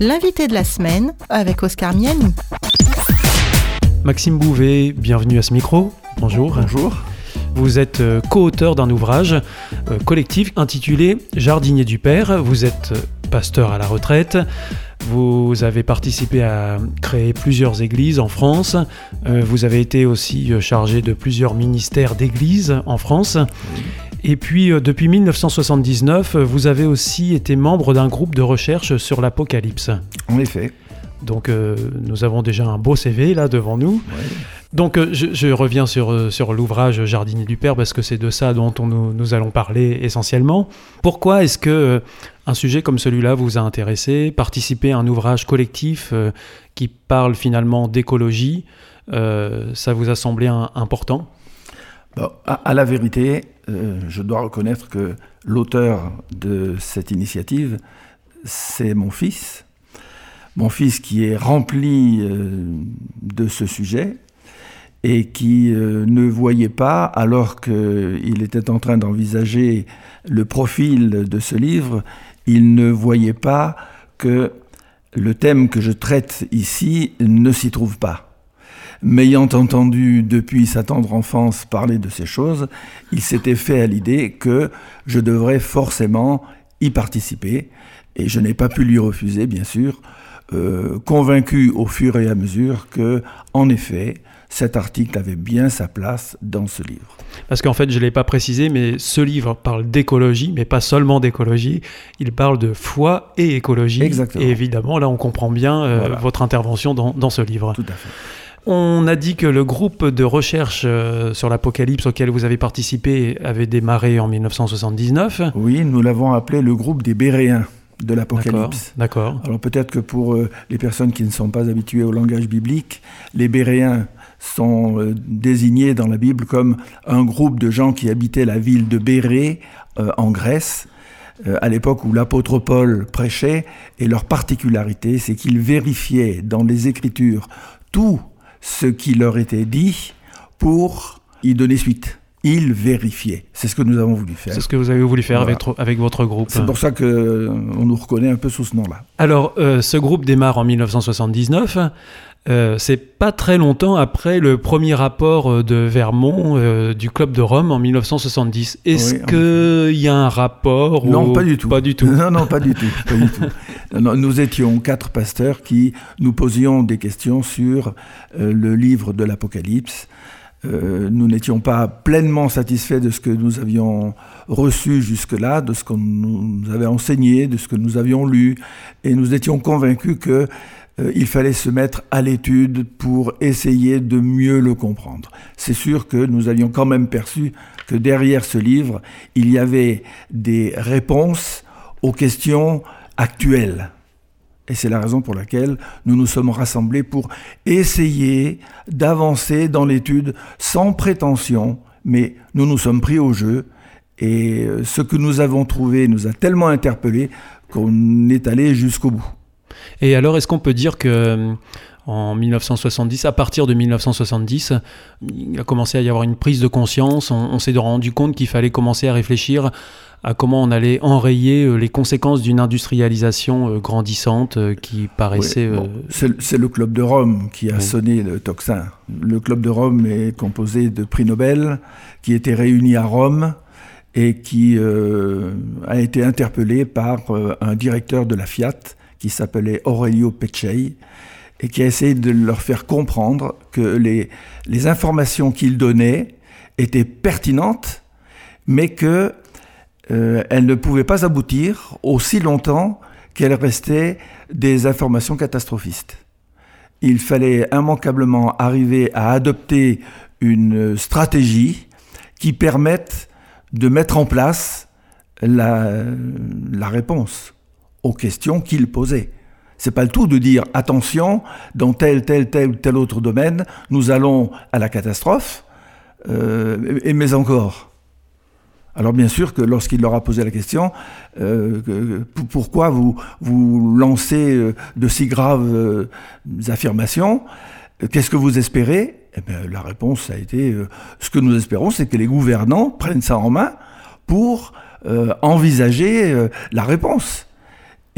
L'invité de la semaine avec Oscar Miani. Maxime Bouvet, bienvenue à ce micro. Bonjour. Bonjour. Vous êtes euh, co-auteur d'un ouvrage euh, collectif intitulé Jardinier du Père. Vous êtes euh, pasteur à la retraite. Vous avez participé à créer plusieurs églises en France. Vous avez été aussi chargé de plusieurs ministères d'églises en France. Et puis, depuis 1979, vous avez aussi été membre d'un groupe de recherche sur l'Apocalypse. En effet. Donc, nous avons déjà un beau CV là devant nous. Donc euh, je, reviens sur, euh, sur l'ouvrage Jardinier du Père parce que c'est de ça dont nous, allons parler essentiellement. Pourquoi est-ce que euh, un sujet comme celui-là vous a intéressé? Participer à un ouvrage collectif qui parle finalement d'écologie, ça vous a semblé important? À, la vérité, je dois reconnaître que l'auteur de cette initiative, c'est mon fils. Mon fils qui est rempli de ce sujet, et qui euh, ne voyait pas, alors qu'il était en train d'envisager le profil de ce livre, il ne voyait pas que le thème que je traite ici ne s'y trouve pas. M'ayant entendu depuis sa tendre enfance parler de ces choses, il s'était fait à l'idée que je devrais forcément y participer, et je n'ai pas pu lui refuser, bien sûr, euh, convaincu au fur et à mesure que, en effet, cet article avait bien sa place dans ce livre. Parce qu'en fait, je ne l'ai pas précisé, mais ce livre parle d'écologie, mais pas seulement d'écologie, il parle de foi et écologie. Exactement. Et évidemment, là, on comprend bien euh, votre intervention dans, dans, ce livre. Tout à fait. On a dit que le groupe de recherche euh, sur l'Apocalypse auquel vous avez participé avait démarré en 1979. Oui, nous l'avons appelé le groupe des Béréens de l'Apocalypse. D'accord. Alors peut-être que pour euh, les personnes qui ne sont pas habituées au langage biblique, les Béréens sont euh, désignés dans la Bible comme un groupe de gens qui habitaient la ville de Bérée euh, en Grèce à l'époque où l'apôtre Paul prêchait, et leur particularité, c'est qu'ils vérifiaient dans les Écritures tout ce qui leur était dit pour y donner suite il vérifiait. C'est ce que nous avons voulu faire. C'est ce que vous avez voulu faire avec, avec, votre groupe. C'est pour ça qu'on euh, nous reconnaît un peu sous ce nom-là. Alors, euh, ce groupe démarre en 1979. Euh, c'est pas très longtemps après le premier rapport de Vermont du Club de Rome en 1970. Est-ce qu'il y a un rapport Non, pas du tout. Pas du tout. non, non, pas du tout. Pas du tout. nous étions quatre pasteurs qui nous posions des questions sur le livre de l'Apocalypse. Euh, nous n'étions pas pleinement satisfaits de ce que nous avions reçu jusque-là, de ce qu'on nous avait enseigné, de ce que nous avions lu, et nous étions convaincus qu'il euh, fallait se mettre à l'étude pour essayer de mieux le comprendre. C'est sûr que nous avions quand même perçu que derrière ce livre, il y avait des réponses aux questions actuelles et c'est la raison pour laquelle nous nous sommes rassemblés pour essayer d'avancer dans l'étude sans prétention, mais nous nous sommes pris au jeu. Et euh, ce que nous avons trouvé nous a tellement interpellés qu'on est allé jusqu'au bout. Et alors, est-ce qu'on peut dire que euh, en 1970, à partir de 1970, il a commencé à y avoir une prise de conscience, on s'est rendu compte qu'il fallait commencer à réfléchir à comment on allait enrayer euh, les conséquences d'une industrialisation euh, grandissante qui paraissait... c'est le Club de Rome qui a sonné le tocsin. Le Club de Rome est composé de prix Nobel qui étaient réunis à Rome et qui a été interpellé par un directeur de la Fiat qui s'appelait Aurelio Peccei et qui a essayé de leur faire comprendre que les, informations qu'il donnait étaient pertinentes, mais que euh, elle ne pouvait pas aboutir aussi longtemps qu'elle restait des informations catastrophistes. Il fallait immanquablement arriver à adopter une stratégie qui permette de mettre en place la, la réponse aux questions qu'il posait. C'est pas le tout de dire attention, dans tel, tel, tel ou tel autre domaine, nous allons à la catastrophe, euh, et, mais encore. Alors bien sûr que lorsqu'il leur a posé la question, euh, pourquoi vous, vous lancez euh, de si graves affirmations, qu'est-ce que vous espérez? Eh La réponse a été, ce que nous espérons, c'est que les gouvernants prennent ça en main pour envisager la réponse.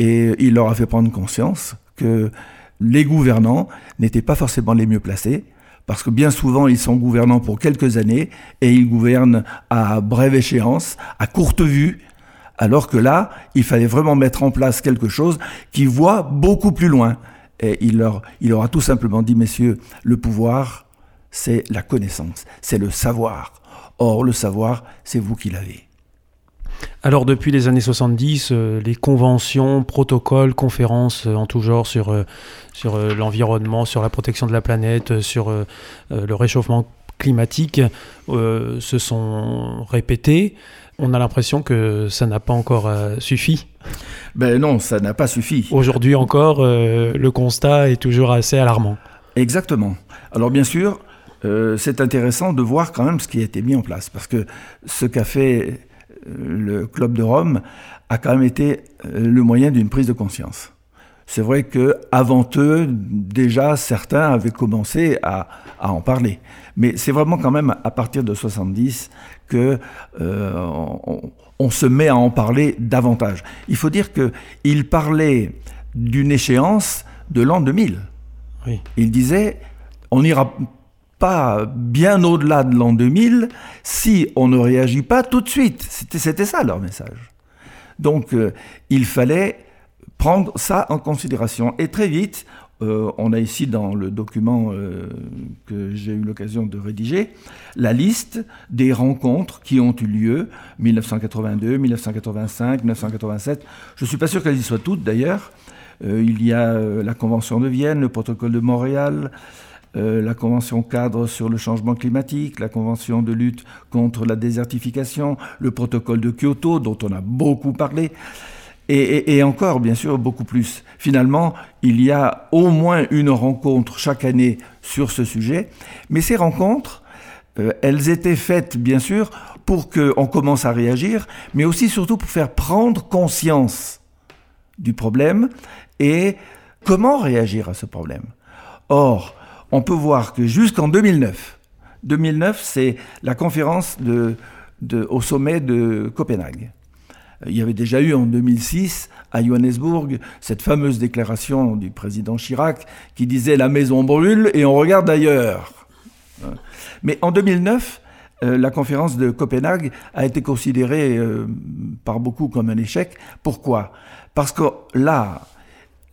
Et il leur a fait prendre conscience que les gouvernants n'étaient pas forcément les mieux placés, parce que bien souvent ils sont gouvernants pour quelques années et ils gouvernent à brève échéance, à courte vue, alors que là, il fallait vraiment mettre en place quelque chose qui voit beaucoup plus loin. Et il leur, il leur a tout simplement dit, messieurs, le pouvoir, c'est la connaissance, c'est le savoir. Or, le savoir, c'est vous qui l'avez. Alors depuis les années 70, euh, les conventions, protocoles, conférences euh, en tout genre sur, euh, sur l'environnement, sur la protection de la planète, sur le réchauffement climatique se sont répétées. On a l'impression que ça n'a pas encore suffi. Ben non, ça n'a pas suffi. Aujourd'hui encore, le constat est toujours assez alarmant. Exactement. Alors bien sûr, c'est intéressant de voir quand même ce qui a été mis en place, parce que ce qu'a fait le Club de Rome a quand même été euh, le moyen d'une prise de conscience. C'est vrai que avant eux, déjà certains avaient commencé à, en parler, mais c'est vraiment quand même à partir de 70 que euh, on, se met à en parler davantage. Il faut dire que il parlait d'une échéance de l'an 2000. Il disait on ira pas bien au-delà de l'an 2000 si on ne réagit pas tout de suite. C'était ça leur message. Donc euh, il fallait prendre ça en considération. Et très vite, euh, on a ici dans le document euh, que j'ai eu l'occasion de rédiger la liste des rencontres qui ont eu lieu 1982, 1985, 1987. Je ne suis pas sûr qu'elles y soient toutes d'ailleurs. il y a la Convention de Vienne, le protocole de Montréal, euh, la Convention cadre sur le changement climatique, la Convention de lutte contre la désertification, le protocole de Kyoto dont on a beaucoup parlé, et, encore, bien sûr, beaucoup plus. Finalement, il y a au moins une rencontre chaque année sur ce sujet, mais ces rencontres, euh, elles étaient faites, bien sûr, pour qu'on commence à réagir, mais aussi surtout pour faire prendre conscience du problème et comment réagir à ce problème. Or, on peut voir que jusqu'en 2009, 2009, c'est la conférence au sommet de Copenhague. Il y avait déjà eu en 2006 à Johannesburg cette fameuse déclaration du président Chirac qui disait la maison brûle et on regarde ailleurs. Mais en 2009, euh, la conférence de Copenhague a été considérée euh, par beaucoup comme un échec. Pourquoi? Parce que là,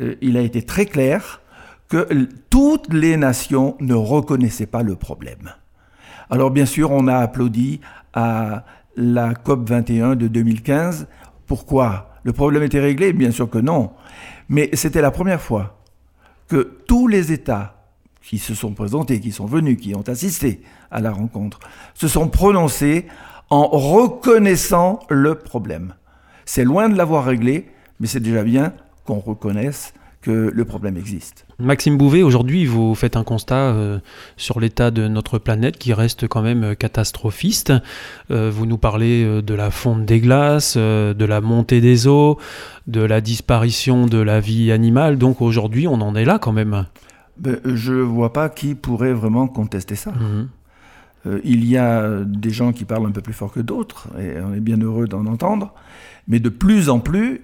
euh, il a été très clair que toutes les nations ne reconnaissaient pas le problème. Alors bien sûr, on a applaudi à la COP 21 de 2015. Pourquoi? Le problème était réglé Bien sûr que non. Mais c'était la première fois que tous les États qui se sont présentés, qui sont venus, qui ont assisté à la rencontre, se sont prononcés en reconnaissant le problème. C'est loin de l'avoir réglé, mais c'est déjà bien qu'on reconnaisse que le problème existe. Maxime Bouvet, aujourd'hui, vous faites un constat euh, sur l'état de notre planète qui reste quand même euh, catastrophiste. Euh, vous nous parlez de la fonte des glaces, de la montée des eaux, de la disparition de la vie animale. Donc aujourd'hui, on en est là quand même. Ben, je ne vois pas qui pourrait vraiment contester ça. Mhm. il y a des gens qui parlent un peu plus fort que d'autres, et on est bien heureux d'en entendre. Mais de plus en plus,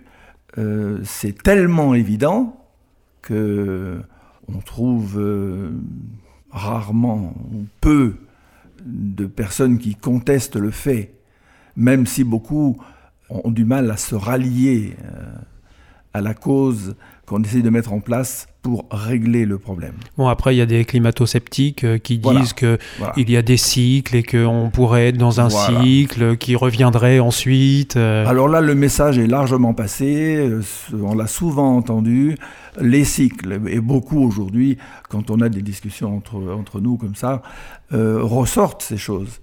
c'est tellement évident que on trouve euh, rarement ou peu de personnes qui contestent le fait, même si beaucoup ont du mal à se rallier euh, à la cause qu'on essaie de mettre en place pour régler le problème. Bon, après, il y a des climato-sceptiques euh, qui disent qu'il il y a des cycles et qu'on pourrait être dans un cycle qui reviendrait ensuite. Euh. Alors là, le message est largement passé, euh, on l'a souvent entendu. Les cycles, et beaucoup aujourd'hui, quand on a des discussions entre, entre nous comme ça, ressortent ces choses.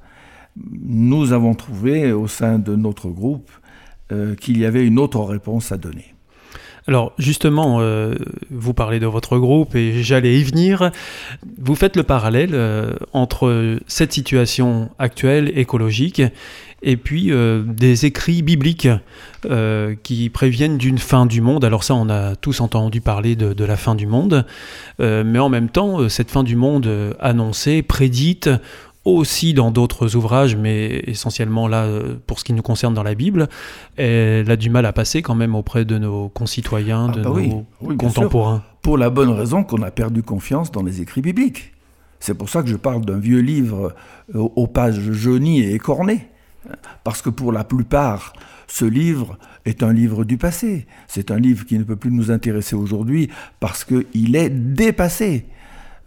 Nous avons trouvé au sein de notre groupe qu'il y avait une autre réponse à donner. Alors justement, euh, vous parlez de votre groupe et j'allais y venir. Vous faites le parallèle euh, entre cette situation actuelle écologique et puis euh, des écrits bibliques qui préviennent d'une fin du monde. Alors ça, on a tous entendu parler de, de la fin du monde, mais en même temps, cette fin du monde annoncée, prédite, aussi dans d'autres ouvrages, mais essentiellement là, euh, pour ce qui nous concerne dans la Bible, elle a du mal à passer quand même auprès de nos concitoyens, Ah de bah nos oui, bien contemporains. Pour la bonne raison qu'on a perdu confiance dans les écrits bibliques. C'est pour ça que je parle d'un vieux livre euh, aux pages jaunies et écornées. Parce que pour la plupart, ce livre est un livre du passé. C'est un livre qui ne peut plus nous intéresser aujourd'hui parce qu'il est dépassé.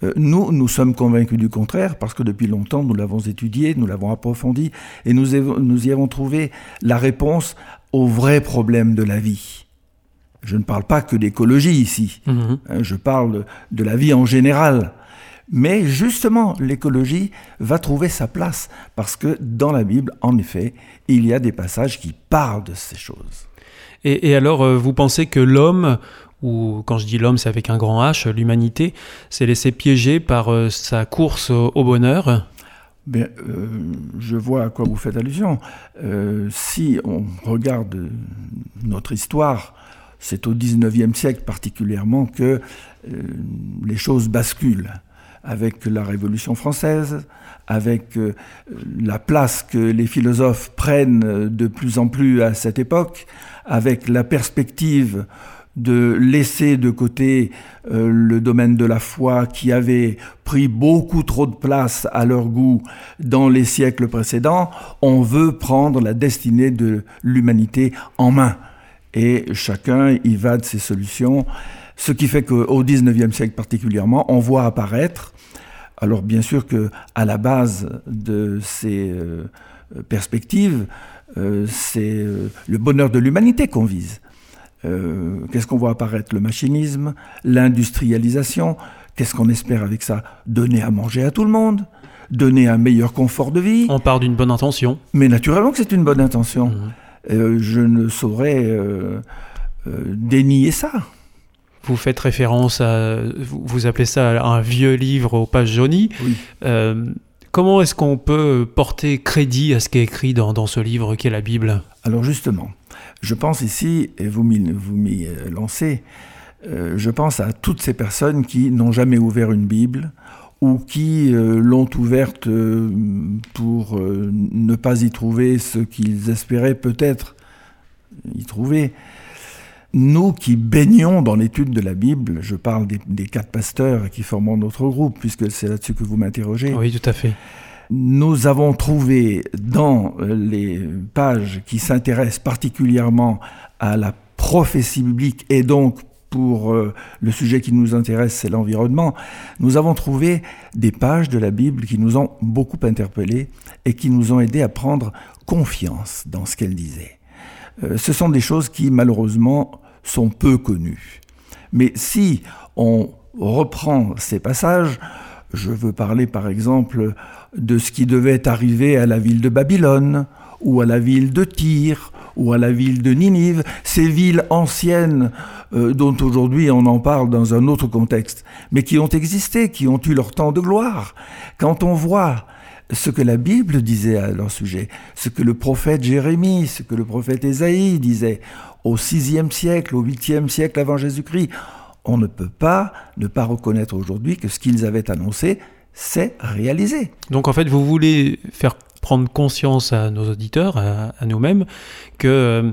Euh, Nous, nous sommes convaincus du contraire parce que depuis longtemps, nous l'avons étudié, nous l'avons approfondi et nous, y avons trouvé la réponse aux vrais problèmes de la vie. Je ne parle pas que d'écologie ici, Mhm. hein, je parle de la vie en général. Mais justement, l'écologie va trouver sa place parce que dans la Bible, en effet, il y a des passages qui parlent de ces choses. Et, et alors, euh, vous pensez que l'homme, ou quand je dis l'homme, c'est avec un grand H, l'humanité, s'est laissé piéger par euh, sa course au, bonheur Bien, euh, je vois à quoi vous faites allusion. Euh, si on regarde notre histoire, c'est au XIXe siècle particulièrement que les choses basculent. Avec la Révolution française, avec la place que les philosophes prennent de plus en plus à cette époque, avec la perspective de laisser de côté euh, le domaine de la foi qui avait pris beaucoup trop de place à leur goût dans les siècles précédents, on veut prendre la destinée de l'humanité en main. Et chacun y va de ses solutions, ce qui fait qu'au XIXe siècle particulièrement, on voit apparaître, alors bien sûr que à la base de ces euh, perspectives, euh, c'est euh, le bonheur de l'humanité qu'on vise. Euh, Qu'est-ce qu'on voit apparaître? Le machinisme, l'industrialisation. Qu'est-ce qu'on espère avec ça? Donner à manger à tout le monde, donner un meilleur confort de vie. On part d'une bonne intention. Mais naturellement que c'est une bonne intention. Mhm. Euh, je ne saurais euh, euh, dénier ça. Vous faites référence à, vous, appelez ça un vieux livre aux pages jaunies. Oui. Comment est-ce qu'on peut porter crédit à ce qui est écrit dans, dans ce livre qui est la Bible? Alors justement, je pense ici, et vous m'y euh, lancez, euh, je pense à toutes ces personnes qui n'ont jamais ouvert une Bible ou qui euh, l'ont ouverte pour ne pas y trouver ce qu'ils espéraient peut-être y trouver. Nous qui baignons dans l'étude de la Bible, je parle des, des quatre pasteurs qui forment notre groupe, puisque c'est là-dessus que vous m'interrogez, Oui, tout à fait. Nous avons trouvé dans euh, les pages qui s'intéressent particulièrement à la prophétie biblique et donc pour euh, le sujet qui nous intéresse, c'est l'environnement, nous avons trouvé des pages de la Bible qui nous ont beaucoup interpellés et qui nous ont aidés à prendre confiance dans ce qu'elle disait. Euh, ce sont des choses qui malheureusement sont peu connues. Mais si on reprend ces passages, je veux parler par exemple de ce qui devait arriver à la ville de Babylone, ou à la ville de Tyr, ou à la ville de Ninive, ces villes anciennes euh, dont aujourd'hui on en parle dans un autre contexte, mais qui ont existé, qui ont eu leur temps de gloire. Quand on voit ce que la Bible disait à leur sujet, ce que le prophète Jérémie, ce que le prophète Ésaïe disait au VIe siècle, au 8e siècle avant Jésus-Christ, on ne peut pas ne pas reconnaître aujourd'hui que ce qu'ils avaient annoncé s'est réalisé. Donc en fait, vous voulez faire prendre conscience à nos auditeurs, à, à nous-mêmes, que euh,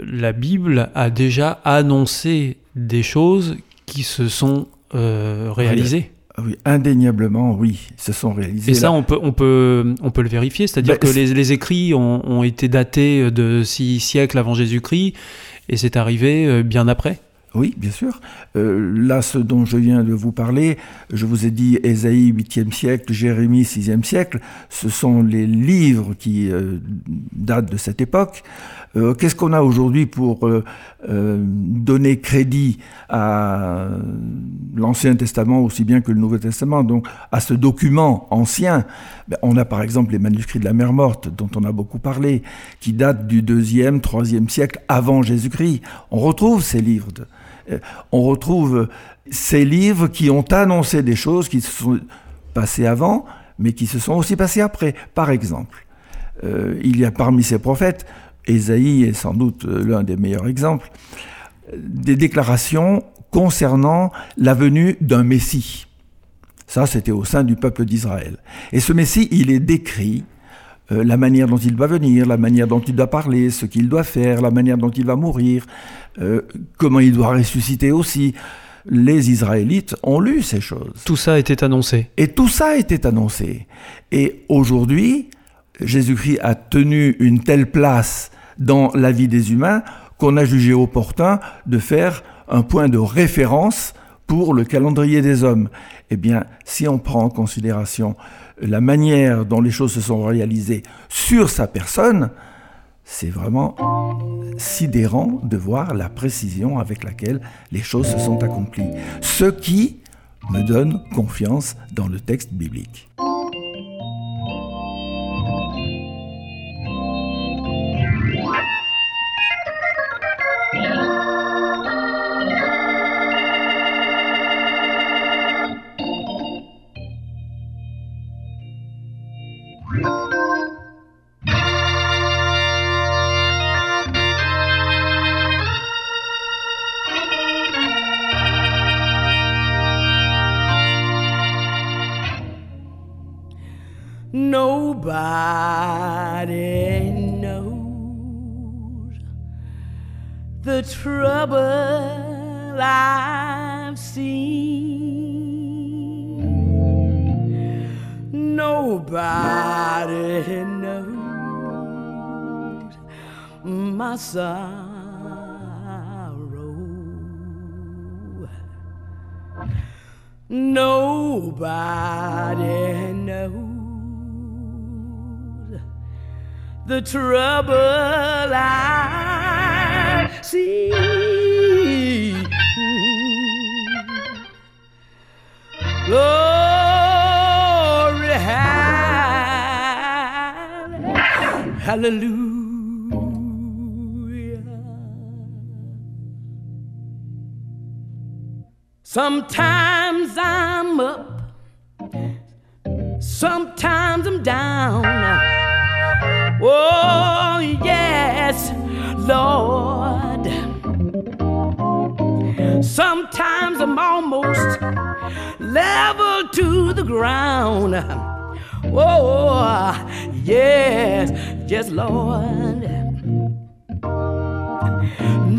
la Bible a déjà annoncé des choses qui se sont euh, réalisées. Ah Oui, indéniablement, oui, se sont réalisés. Et ça, là. on peut, on peut, on peut le vérifier, c'est-à-dire Ben, que les, les écrits ont, ont été datés de six siècles avant Jésus-Christ, et c'est arrivé euh, bien après. Oui, bien sûr. Euh, là, ce dont je viens de vous parler, je vous ai dit Ésaïe 8e siècle, Jérémie 6e siècle, ce sont les livres qui euh, datent de cette époque. Euh, Qu'est-ce qu'on a aujourd'hui pour donner crédit à l'Ancien Testament aussi bien que le Nouveau Testament, donc à ce document ancien ben, On a par exemple les manuscrits de la mer morte, dont on a beaucoup parlé, qui datent du 2e, 3e siècle avant Jésus-Christ. On retrouve ces livres. On retrouve ces livres qui ont annoncé des choses qui se sont passées avant, mais qui se sont aussi passées après. Par exemple, euh, il y a parmi ces prophètes, Ésaïe est sans doute euh, l'un des meilleurs exemples, des déclarations concernant la venue d'un Messie. Ça, c'était au sein du peuple d'Israël. Et ce Messie, il est décrit, euh, la manière dont il va venir, la manière dont il doit parler, ce qu'il doit faire, la manière dont il va mourir, euh, comment il doit ressusciter aussi. Les Israélites ont lu ces choses. Tout ça était annoncé. Et tout ça était annoncé. Et aujourd'hui, Jésus-Christ a tenu une telle place dans la vie des humains qu'on a jugé opportun de faire un point de référence pour le calendrier des hommes. Eh bien, si on prend en considération la manière dont les choses se sont réalisées sur sa personne, c'est vraiment sidérant de voir la précision avec laquelle les choses se sont accomplies. Ce qui me donne confiance dans le texte biblique. The trouble I've seen. Nobody knows my sorrow. Nobody knows the trouble I see. Glory, hallelujah. Sometimes I'm up, sometimes I'm down. Oh, yes, Lord. Sometimes I'm almost level to the ground. Oh, yes, yes, Lord.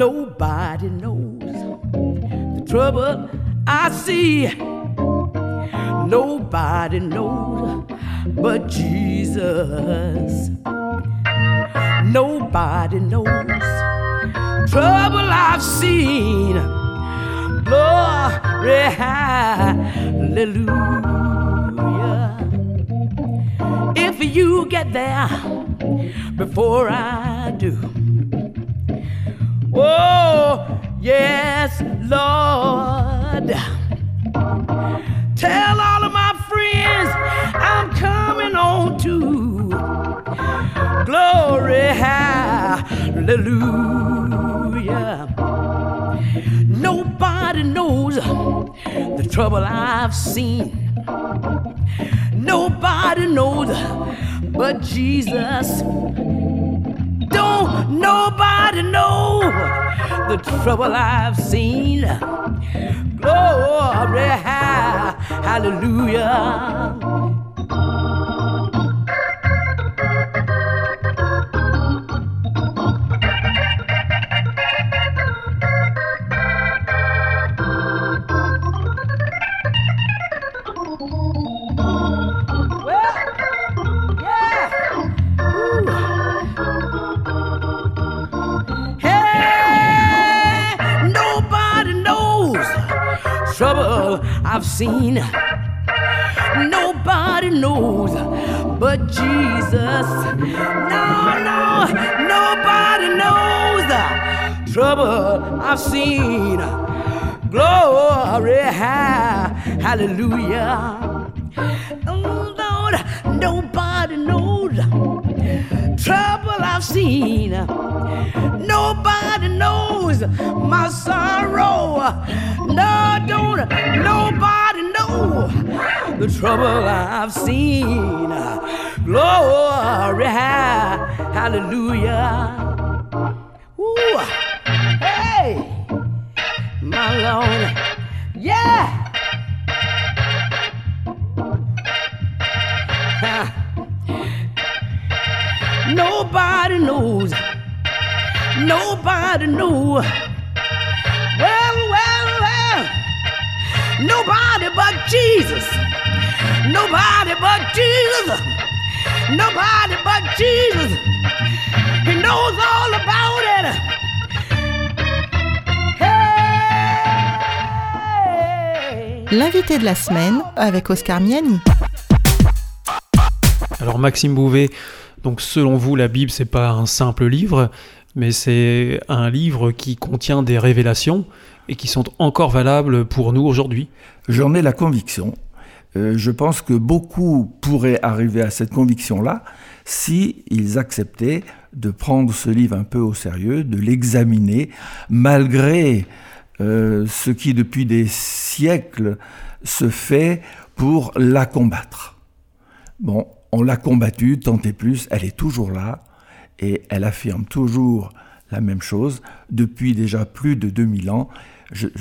Nobody knows the trouble I see. Nobody knows but Jesus. Nobody knows trouble I've seen. Glory, hallelujah. If you get there before I do, oh, yes, Lord. Tell all of my friends I'm coming on too. Glory, hallelujah. Nobody knows the trouble I've seen. Nobody knows but Jesus. Don't nobody know the trouble I've seen. Glory, hallelujah. Seen. Nobody knows but Jesus. No, no, nobody knows the trouble I've seen. Glory, hallelujah. Oh, Lord, nobody knows trouble I've seen. Nobody knows my sorrow. No, don't nobody the trouble I've seen. Glory, hallelujah. Ooh, hey, my Lord, yeah. Nobody knows. Nobody knows nobody but Jesus. Nobody but Jesus. Nobody but Jesus. He knows all about it. Hey. L'invité de la semaine avec Oscar Miani. Alors Maxime Bouvet, donc selon vous, la Bible, c'est pas un simple livre, mais c'est un livre qui contient des révélations et qui sont encore valables pour nous aujourd'hui. J'en ai la conviction. Euh, je pense que beaucoup pourraient arriver à cette conviction-là si ils acceptaient de prendre ce livre un peu au sérieux, de l'examiner, malgré euh, ce qui depuis des siècles se fait pour la combattre. Bon, on l'a combattue tant et plus, elle est toujours là, et elle affirme toujours la même chose depuis déjà plus de 2000 ans.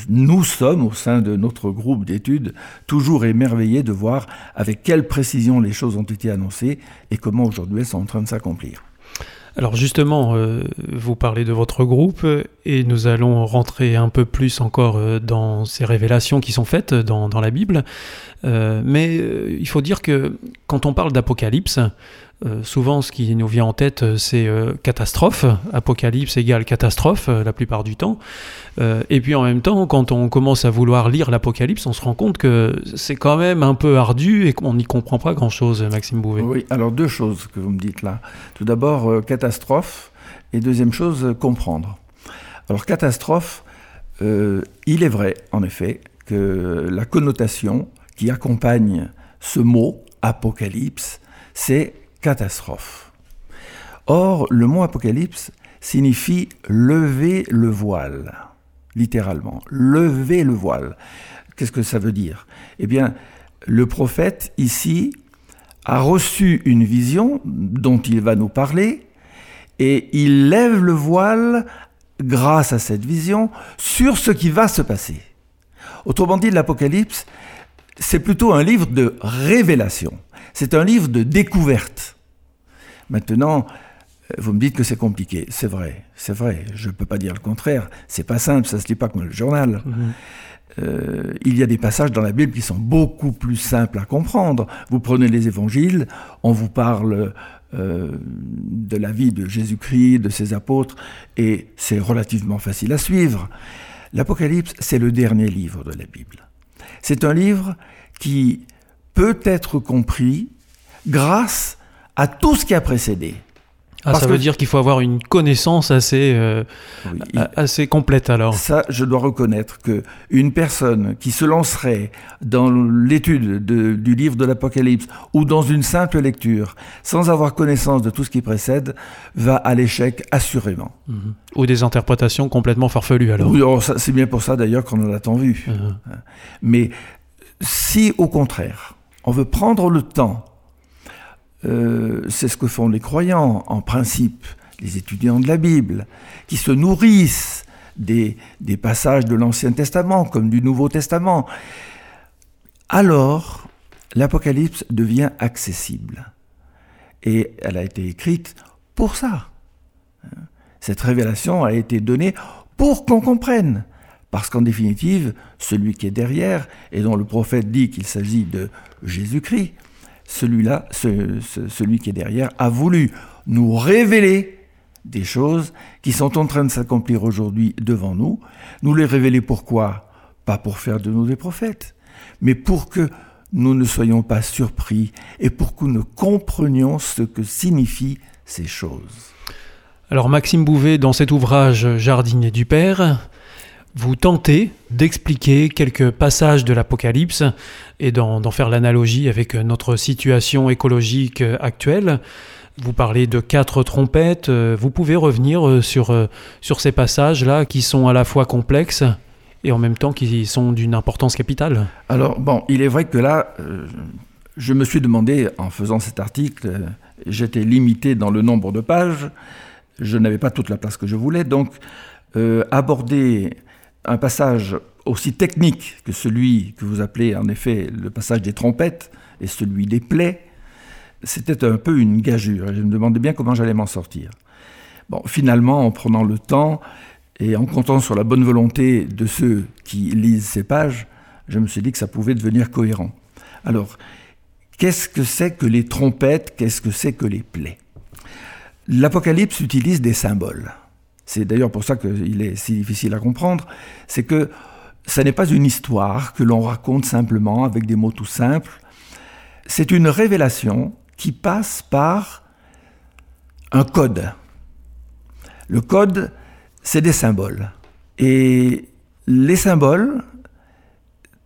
Nous sommes, au sein de notre groupe d'études, toujours émerveillés de voir avec quelle précision les choses ont été annoncées et comment aujourd'hui elles sont en train de s'accomplir. Alors justement, euh, vous parlez de votre groupe et nous allons rentrer un peu plus encore euh, dans ces révélations qui sont faites dans, la Bible. Euh, mais il faut dire que quand on parle d'Apocalypse, euh, souvent ce qui nous vient en tête euh, c'est euh, catastrophe. Apocalypse égale catastrophe la plupart du temps. Et puis en même temps, quand on commence à vouloir lire l'Apocalypse, on se rend compte que c'est quand même un peu ardu et qu'on n'y comprend pas grand-chose, Maxime Bouvet. Oui, alors deux choses que vous me dites là. Tout d'abord, catastrophe, et deuxième chose, comprendre. Alors catastrophe, il est vrai, en effet, que la connotation qui accompagne ce mot, apocalypse, c'est catastrophe. Or, le mot apocalypse signifie lever le voile, littéralement, lever le voile. Qu'est-ce que ça veut dire? Eh bien, le prophète, ici, a reçu une vision dont il va nous parler, et il lève le voile grâce à cette vision sur ce qui va se passer. Autrement dit, l'Apocalypse, c'est plutôt un livre de révélation, c'est un livre de découverte. Maintenant, euh, vous me dites que c'est compliqué, c'est vrai, c'est vrai, je ne peux pas dire le contraire, c'est pas simple, ça se lit pas comme le journal. Euh, il y a des passages dans la Bible qui sont beaucoup plus simples à comprendre. Vous prenez les évangiles, on vous parle euh, de la vie de Jésus-Christ, de ses apôtres, et c'est relativement facile à suivre. L'Apocalypse, c'est le dernier livre de la Bible. C'est un livre qui peut être compris grâce à tout ce qui a précédé. Ah, Parce ça que- veut dire qu'il faut avoir une connaissance assez, euh, Oui, assez complète alors. Ça, je dois reconnaître que une personne qui se lancerait dans l'étude de- du livre de l'Apocalypse ou dans une simple lecture, sans avoir connaissance de tout ce qui précède, va à l'échec assurément. Mhm. Ou des interprétations complètement farfelues alors. Oui, ça- C'est bien pour ça d'ailleurs qu'on en a tant vu. Euh, Mais si au contraire, on veut prendre le temps, euh, c'est ce que font les croyants en principe, les étudiants de la Bible, qui se nourrissent des, des passages de l'Ancien Testament comme du Nouveau Testament, alors l'Apocalypse devient accessible. Et elle a été écrite pour ça. Cette révélation a été donnée pour qu'on comprenne. Parce qu'en définitive, celui qui est derrière, et dont le prophète dit qu'il s'agit de Jésus-Christ, celui-là, ce- ce- celui qui est derrière, a voulu nous révéler des choses qui sont en train de s'accomplir aujourd'hui devant nous. Nous les révéler pourquoi? Pas pour faire de nous des prophètes, mais pour que nous ne soyons pas surpris et pour que nous comprenions ce que signifient ces choses. Alors Maxime Bouvet, dans cet ouvrage Jardinier du Père, vous tentez d'expliquer quelques passages de l'Apocalypse et d'en faire l'analogie avec notre situation écologique actuelle. Vous parlez de quatre trompettes. Vous pouvez revenir euh, sur, euh, sur ces passages-là qui sont à la fois complexes et en même temps qui sont d'une importance capitale. Alors, bon, il est vrai que là, euh, je me suis demandé, en faisant cet article, j'étais limité dans le nombre de pages, je n'avais pas toute la place que je voulais, donc aborder un passage aussi technique que celui que vous appelez en effet le passage des trompettes et celui des plaies, c'était un peu une gageure, je me demandais bien comment j'allais m'en sortir. Bon, finalement, en prenant le temps et en comptant sur la bonne volonté de ceux qui lisent ces pages, je me suis dit que ça pouvait devenir cohérent. Alors, qu'est-ce que c'est que les trompettes? Qu'est-ce que c'est que les plaies? L'Apocalypse utilise des symboles. C'est d'ailleurs pour ça qu'il est si difficile à comprendre. C'est que ça n'est pas une histoire que l'on raconte simplement avec des mots tout simples. C'est une révélation qui passe par un code. Le code, c'est des symboles. Et les symboles,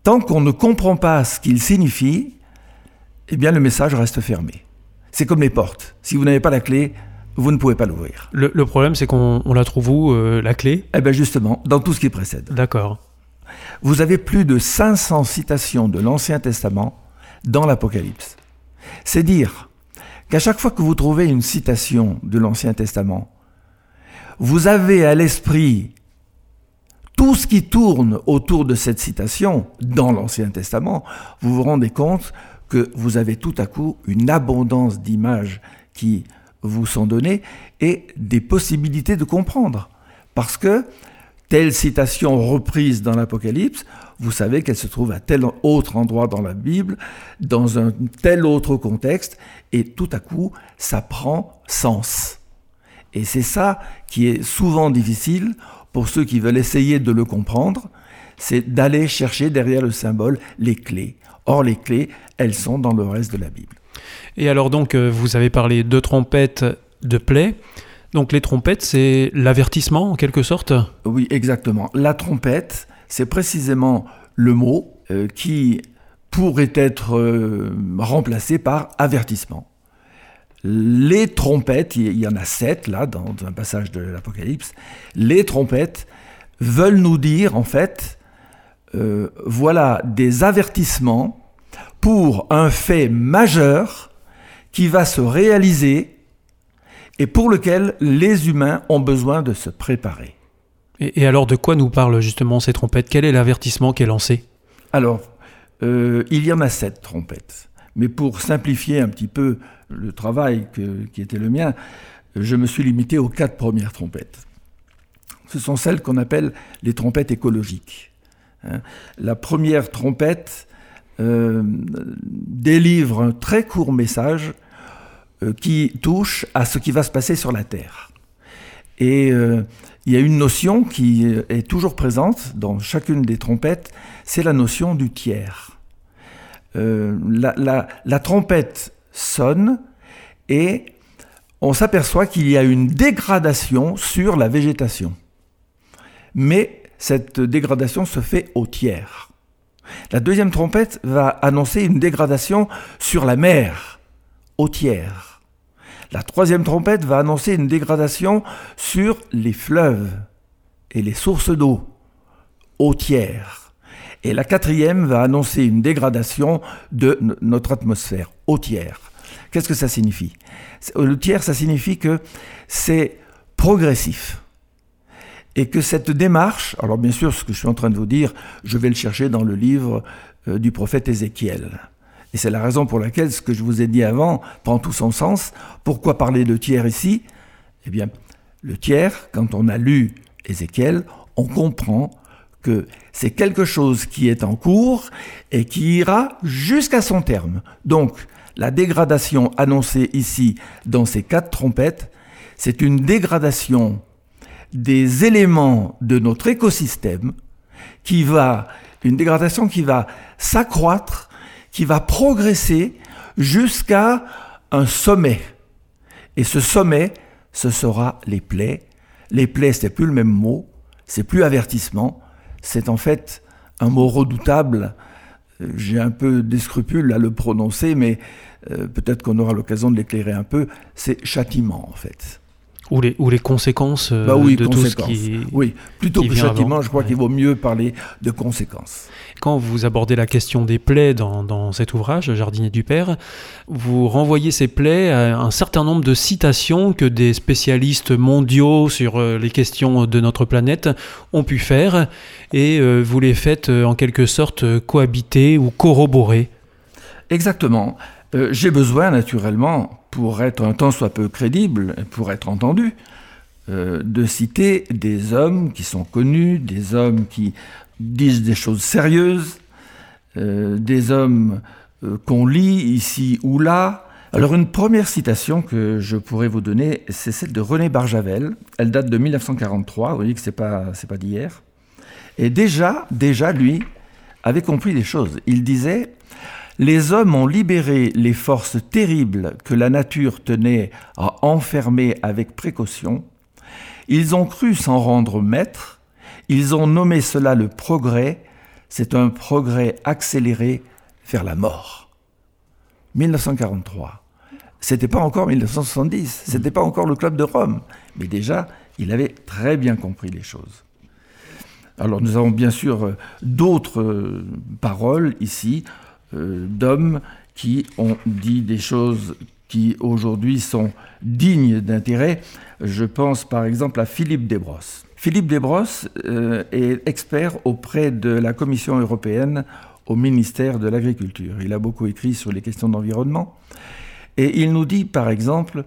tant qu'on ne comprend pas ce qu'ils signifient, eh bien le message reste fermé. C'est comme les portes. Si vous n'avez pas la clé, vous ne pouvez pas l'ouvrir. Le, problème, c'est qu'on la trouve où, euh, la clé? Eh bien justement, dans tout ce qui précède. D'accord. Vous avez plus de 500 citations de l'Ancien Testament dans l'Apocalypse. C'est dire qu'à chaque fois que vous trouvez une citation de l'Ancien Testament, vous avez à l'esprit tout ce qui tourne autour de cette citation dans l'Ancien Testament, vous vous rendez compte que vous avez tout à coup une abondance d'images qui vous sont données et des possibilités de comprendre. Parce que telle citation reprise dans l'Apocalypse, vous savez qu'elle se trouve à tel autre endroit dans la Bible, dans un tel autre contexte, et tout à coup, ça prend sens. Et c'est ça qui est souvent difficile pour ceux qui veulent essayer de le comprendre, c'est d'aller chercher derrière le symbole les clés. Or, les clés, elles sont dans le reste de la Bible. Et alors donc, euh, vous avez parlé de trompettes, de plaies. Donc les trompettes, c'est l'avertissement en quelque sorte? Oui, exactement. La trompette, c'est précisément le mot euh, qui pourrait être euh, remplacé par avertissement. Les trompettes, il y en a sept là dans un passage de l'Apocalypse, les trompettes veulent nous dire en fait, voilà des avertissements pour un fait majeur qui va se réaliser et pour lequel les humains ont besoin de se préparer. Et, alors de quoi nous parlent justement ces trompettes? Quel est l'avertissement qui est lancé? Alors, euh, il y en a sept trompettes. Mais pour simplifier un petit peu le travail qui était le mien, je me suis limité aux quatre premières trompettes. Ce sont celles qu'on appelle les trompettes écologiques. Hein. La première trompette euh, délivre un très court message euh, qui touche à ce qui va se passer sur la Terre. Et euh, il y a une notion qui est toujours présente dans chacune des trompettes, c'est la notion du tiers. La, trompette sonne et on s'aperçoit qu'il y a une dégradation sur la végétation. Mais cette dégradation se fait au tiers. La deuxième trompette va annoncer une dégradation sur la mer, au tiers. La troisième trompette va annoncer une dégradation sur les fleuves et les sources d'eau, au tiers. Et la quatrième va annoncer une dégradation de notre atmosphère, au tiers. Qu'est-ce que ça signifie? Le tiers, ça signifie que c'est progressif. Et que cette démarche, alors bien sûr, ce que je suis en train de vous dire, je vais le chercher dans le livre euh, du prophète Ézéchiel. Et c'est la raison pour laquelle ce que je vous ai dit avant prend tout son sens. Pourquoi parler de tiers ici? Eh bien, le tiers, quand on a lu Ézéchiel, on comprend que c'est quelque chose qui est en cours et qui ira jusqu'à son terme. Donc, la dégradation annoncée ici dans ces quatre trompettes, c'est une dégradation des éléments de notre écosystème qui va, une dégradation qui va s'accroître qui va progresser jusqu'à un sommet. Et ce sommet, ce sera les plaies. Les plaies, c'est plus le même mot, c'est plus avertissement, c'est en fait un mot redoutable. J'ai un peu des scrupules à le prononcer, mais euh, peut-être qu'on aura l'occasion de l'éclairer un peu. C'est châtiment, en fait. Ou les, ou les conséquences euh, bah de tout ce qui. Oui, plutôt que châtiment, je crois qu'il vaut mieux parler de conséquences. Quand vous abordez la question des plaies dans, dans cet ouvrage, Jardinier du Père, vous renvoyez ces plaies à un certain nombre de citations que des spécialistes mondiaux sur euh, les questions de notre planète ont pu faire, et euh, vous les faites en quelque sorte cohabiter ou corroborer. Exactement. J'ai besoin naturellement pour être un tant soit peu crédible, pour être entendu, euh, de citer des hommes qui sont connus, des hommes qui disent des choses sérieuses, euh, des hommes euh, qu'on lit ici ou là. Alors une première citation que je pourrais vous donner, c'est celle de René Barjavel. Elle date de 1943, vous voyez que ce n'est pas, pas d'hier. Et déjà, déjà, lui, avait compris des choses. Il disait Les hommes ont libéré les forces terribles que la nature tenait à enfermer avec précaution. Ils ont cru s'en rendre maîtres. Ils ont nommé cela le progrès. C'est un progrès accéléré vers la mort. 1943. C'était pas encore 1970, c'était pas encore le club de Rome, mais déjà, il avait très bien compris les choses. Alors nous avons bien sûr euh, d'autres euh, paroles ici d'hommes qui ont dit des choses qui aujourd'hui sont dignes d'intérêt. Je pense par exemple à Philippe Desbrosses. Philippe Desbrosses est expert auprès de la Commission européenne au ministère de l'Agriculture. Il a beaucoup écrit sur les questions d'environnement. Et il nous dit par exemple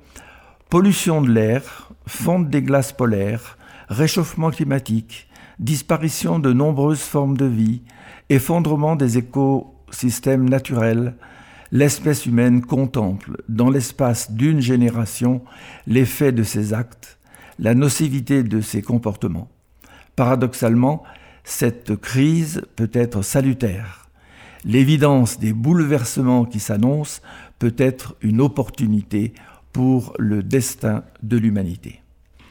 pollution de l'air, fonte des glaces polaires, réchauffement climatique, disparition de nombreuses formes de vie, effondrement des écosystèmes naturels, l'espèce humaine contemple, dans l'espace d'une génération, l'effet de ses actes, la nocivité de ses comportements. Paradoxalement, cette crise peut être salutaire. L'évidence des bouleversements qui s'annoncent peut être une opportunité pour le destin de l'humanité.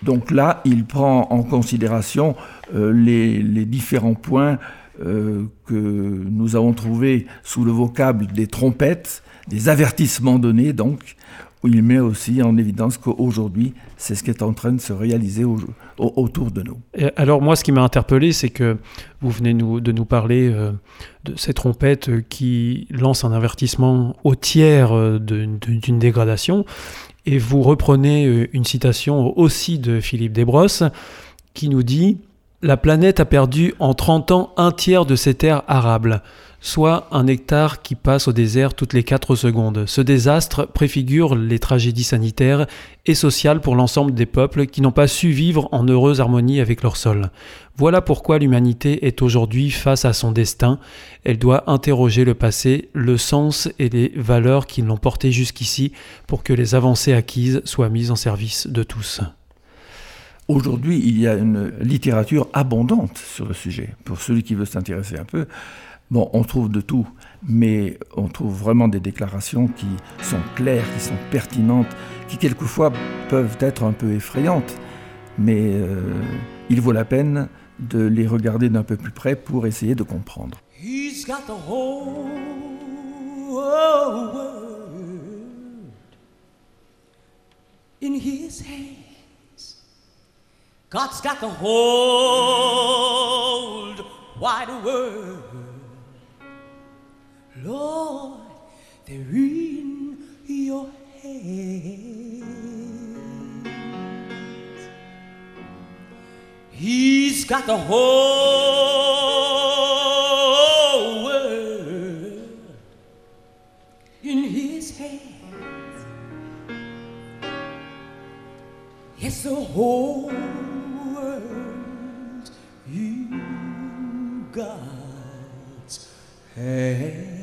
Donc là, il prend en considération euh, les, différents points euh, que nous avons trouvés sous le vocable des trompettes, des avertissements donnés, donc, où il met aussi en évidence qu'aujourd'hui, c'est ce qui est en train de se réaliser autour de nous. alors moi, ce qui m'a interpellé, c'est que vous venez de nous parler euh, de ces trompettes qui lancent un avertissement au tiers d'une dégradation. Et vous reprenez euh, une citation aussi de Philippe Desbrosses qui nous dit La planète a perdu en 30 ans un tiers de ses terres arables, soit un hectare qui passe au désert toutes les 4 secondes. Ce désastre préfigure les tragédies sanitaires et sociales pour l'ensemble des peuples qui n'ont pas su vivre en heureuse harmonie avec leur sol. Voilà pourquoi l'humanité est aujourd'hui face à son destin. Elle doit interroger le passé, le sens et les valeurs qui l'ont porté jusqu'ici pour que les avancées acquises soient mises en service de tous. Aujourd'hui, il y a une littérature abondante sur le sujet. Pour celui qui veut s'intéresser un peu, bon, on trouve de tout, mais on trouve vraiment des déclarations qui sont claires, qui sont pertinentes, qui quelquefois peuvent être un peu effrayantes, mais euh, il vaut la peine de les regarder d'un peu plus près pour essayer de comprendre. God's got the whole wide world. Lord, they're in your hands. He's got the whole world in his hands. Yes, the whole God's hands.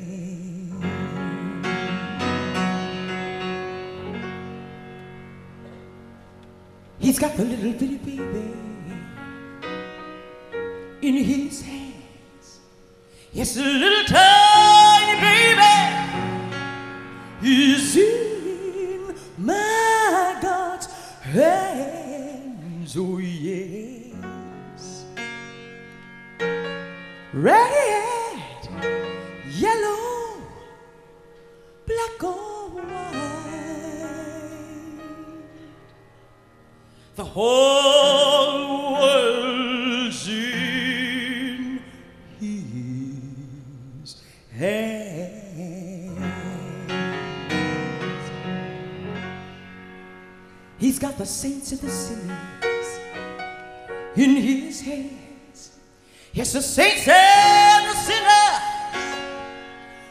He's got the little bitty baby in his hands. Yes, a little tiny baby is in my God's hands. Oh, yes. Red, yellow, black or white. The whole world's in his hands. He's got the saints and the sinners in his hands. Yes, the saints and the sinner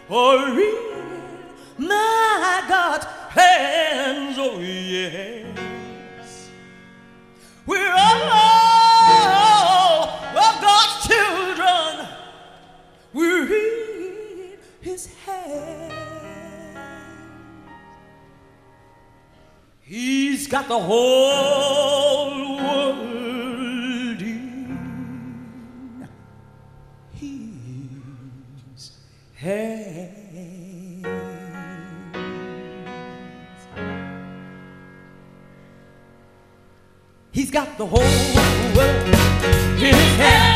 are in my God's hands. Oh, yes. We're all of God's children. We're in His hands. He's got the whole got the whole world in his hands.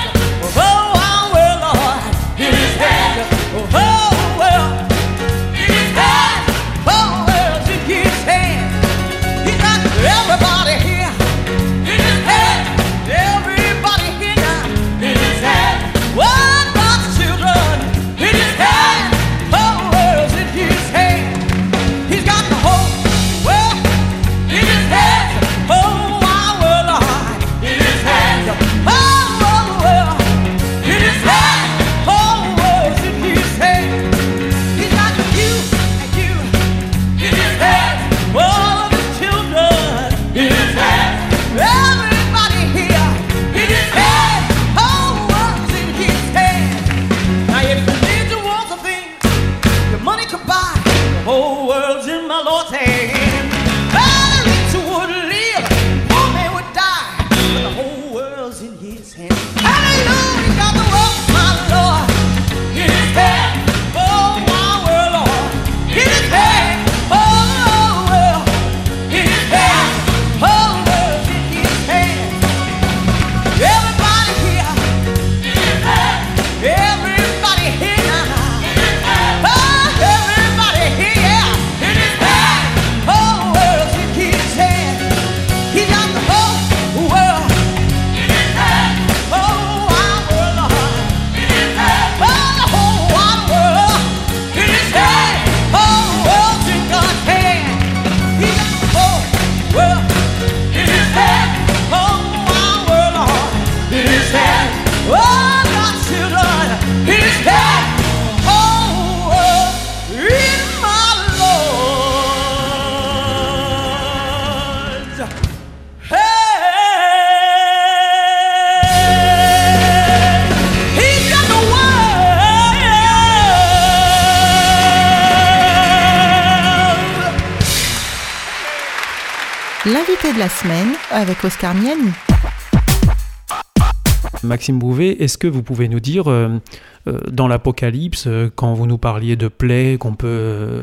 Est-ce que vous pouvez nous dire, euh, euh, dans l'Apocalypse, euh, quand vous nous parliez de plaies qu'on peut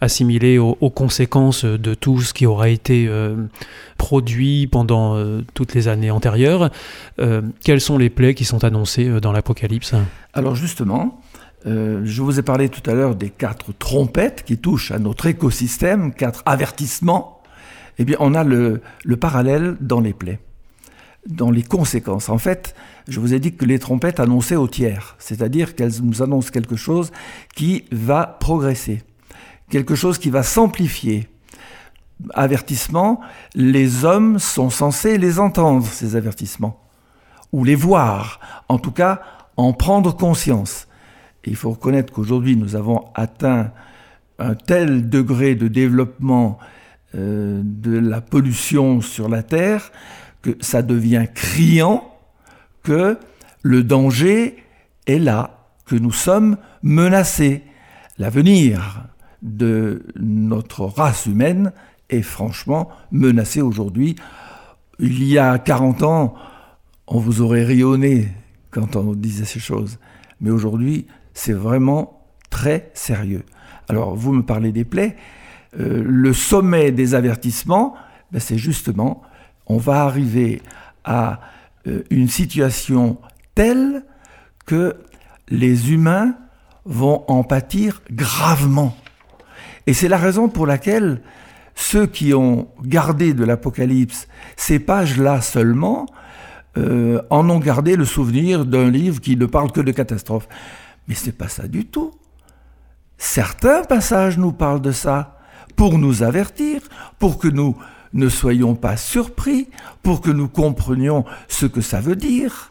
assimiler aux, conséquences de tout ce qui aura été produit pendant toutes les années antérieures, quelles sont les plaies qui sont annoncées dans l'Apocalypse? Alors justement, je vous ai parlé tout à l'heure des quatre trompettes qui touchent à notre écosystème, quatre avertissements. Eh bien, on a le parallèle dans les plaies, dans les conséquences. En fait, je vous ai dit que les trompettes annonçaient au tiers, c'est-à-dire qu'elles nous annoncent quelque chose qui va progresser, quelque chose qui va s'amplifier. Avertissement, les hommes sont censés les entendre, ces avertissements, ou les voir, en tout cas en prendre conscience. Il faut reconnaître qu'aujourd'hui, nous avons atteint un tel degré de développement euh, de la pollution sur la Terre que ça devient criant que le danger est là, que nous sommes menacés. L'avenir de notre race humaine est franchement menacé aujourd'hui. Il y a 40 ans, on vous aurait rionné quand on disait ces choses. Mais aujourd'hui, c'est vraiment très sérieux. Alors, vous me parlez des plaies. Euh, le sommet des avertissements, ben, c'est justement, on va arriver à euh, une situation telle que les humains vont en pâtir gravement. Et c'est la raison pour laquelle ceux qui ont gardé de l'Apocalypse ces pages-là seulement euh, en ont gardé le souvenir d'un livre qui ne parle que de catastrophes. Mais c'est pas ça du tout. Certains passages nous parlent de ça pour nous avertir, pour que nous ne soyons pas surpris, pour que nous comprenions ce que ça veut dire.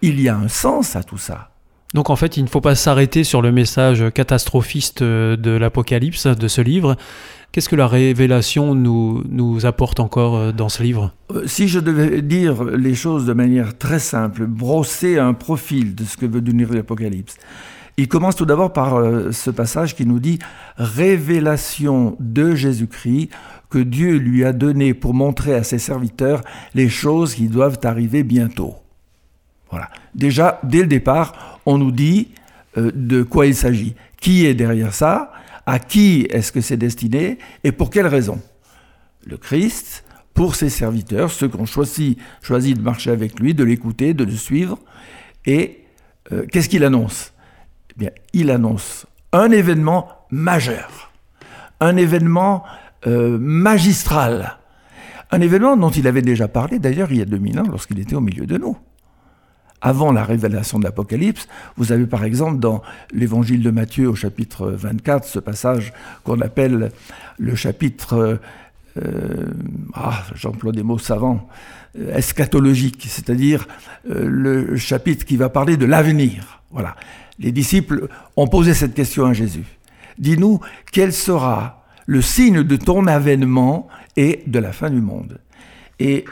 Il y a un sens à tout ça. Donc en fait, il ne faut pas s'arrêter sur le message catastrophiste euh, de l'Apocalypse, de ce livre. Qu'est-ce que la révélation nous, nous apporte encore euh, dans ce livre? Euh, Si je devais dire les choses de manière très simple, brosser un profil de ce que veut dire l'Apocalypse, il commence tout d'abord par ce passage qui nous dit révélation de Jésus-Christ que Dieu lui a donné pour montrer à ses serviteurs les choses qui doivent arriver bientôt. Voilà. Déjà, dès le départ, on nous dit euh, de quoi il s'agit. Qui est derrière ça? À qui est-ce que c'est destiné? Et pour quelle raison? Le Christ, pour ses serviteurs, ceux qui ont choisi, choisi de marcher avec lui, de l'écouter, de le suivre. Et euh, qu'est-ce qu'il annonce? Eh bien, il annonce un événement majeur, un événement euh, magistral, un événement dont il avait déjà parlé d'ailleurs il y a 2000 ans lorsqu'il était au milieu de nous. Avant la révélation de l'Apocalypse, vous avez par exemple dans l'évangile de Matthieu au chapitre 24 ce passage qu'on appelle le chapitre, euh, ah, j'emploie des mots savants, euh, eschatologique, c'est-à-dire le chapitre qui va parler de l'avenir. Voilà. Les disciples ont posé cette question à Jésus. Dis-nous, quel sera le signe de ton avènement et de la fin du monde. Et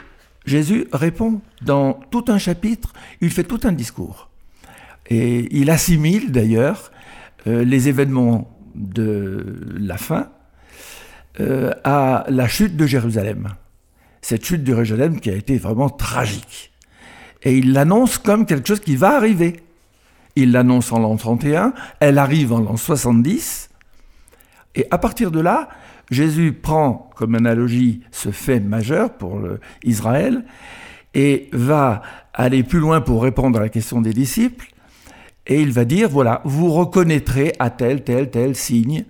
Jésus répond dans tout un chapitre, il fait tout un discours. Et il assimile d'ailleurs euh, les événements de la fin euh, à la chute de Jérusalem. Cette chute de Jérusalem qui a été vraiment tragique. Et il l'annonce comme quelque chose qui va arriver. Il l'annonce en l'an 31, elle arrive en l'an 70, et à partir de là, Jésus prend comme analogie ce fait majeur pour Israël et va aller plus loin pour répondre à la question des disciples. Et il va dire, voilà, vous reconnaîtrez à tel, tel, tel signe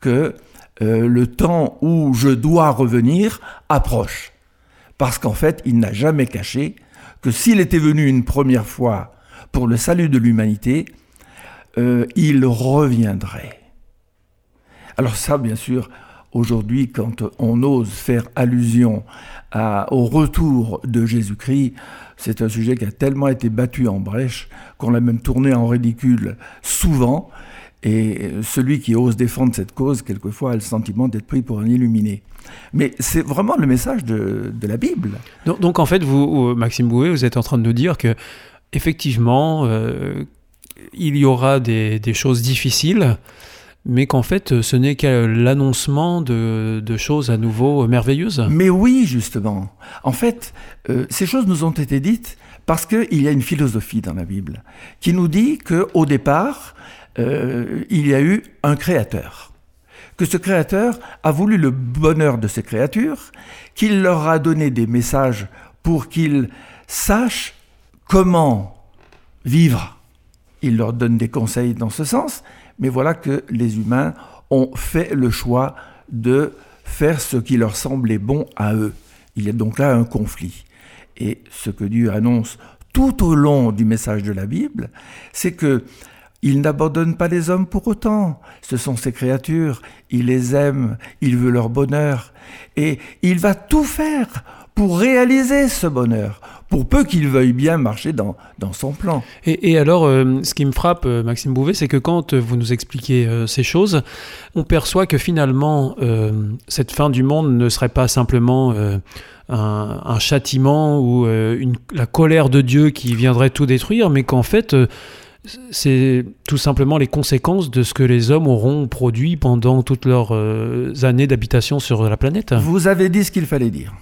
que euh, le temps où je dois revenir approche. Parce qu'en fait, il n'a jamais caché que s'il était venu une première fois pour le salut de l'humanité, euh, il reviendrait. Alors ça, bien sûr, aujourd'hui, quand on ose faire allusion au retour de Jésus-Christ, c'est un sujet qui a tellement été battu en brèche qu'on l'a même tourné en ridicule souvent. Et celui qui ose défendre cette cause, quelquefois, a le sentiment d'être pris pour un illuminé. Mais c'est vraiment le message de, la Bible. Donc, en fait, vous, Maxime Bouet, vous êtes en train de nous dire que, effectivement, euh, il y aura des choses difficiles mais qu'en fait ce n'est que l'annoncement de, choses à nouveau merveilleuses. Mais oui, justement. En fait, euh, ces choses nous ont été dites parce qu'il y a une philosophie dans la Bible qui nous dit qu'au départ, euh, il y a eu un créateur. Que ce créateur a voulu le bonheur de ses créatures, qu'il leur a donné des messages pour qu'ils sachent comment vivre. Il leur donne des conseils dans ce sens, mais voilà que les humains ont fait le choix de faire ce qui leur semblait bon à eux. Il y a donc là un conflit. Et ce que Dieu annonce tout au long du message de la Bible, c'est que il n'abandonne pas les hommes pour autant. Ce sont ses créatures. Il les aime. Il veut leur bonheur. Et il va tout faire pour réaliser ce bonheur, pour peu qu'il veuille bien marcher dans, dans son plan. Et, alors, euh, ce qui me frappe, euh, Maxime Bouvet, c'est que quand vous nous expliquez euh, ces choses, on perçoit que finalement, cette fin du monde ne serait pas simplement un, un, châtiment ou une, la colère de Dieu qui viendrait tout détruire, mais qu'en fait, c'est tout simplement les conséquences de ce que les hommes auront produit pendant toutes leurs années d'habitation sur la planète. Vous avez dit ce qu'il fallait dire.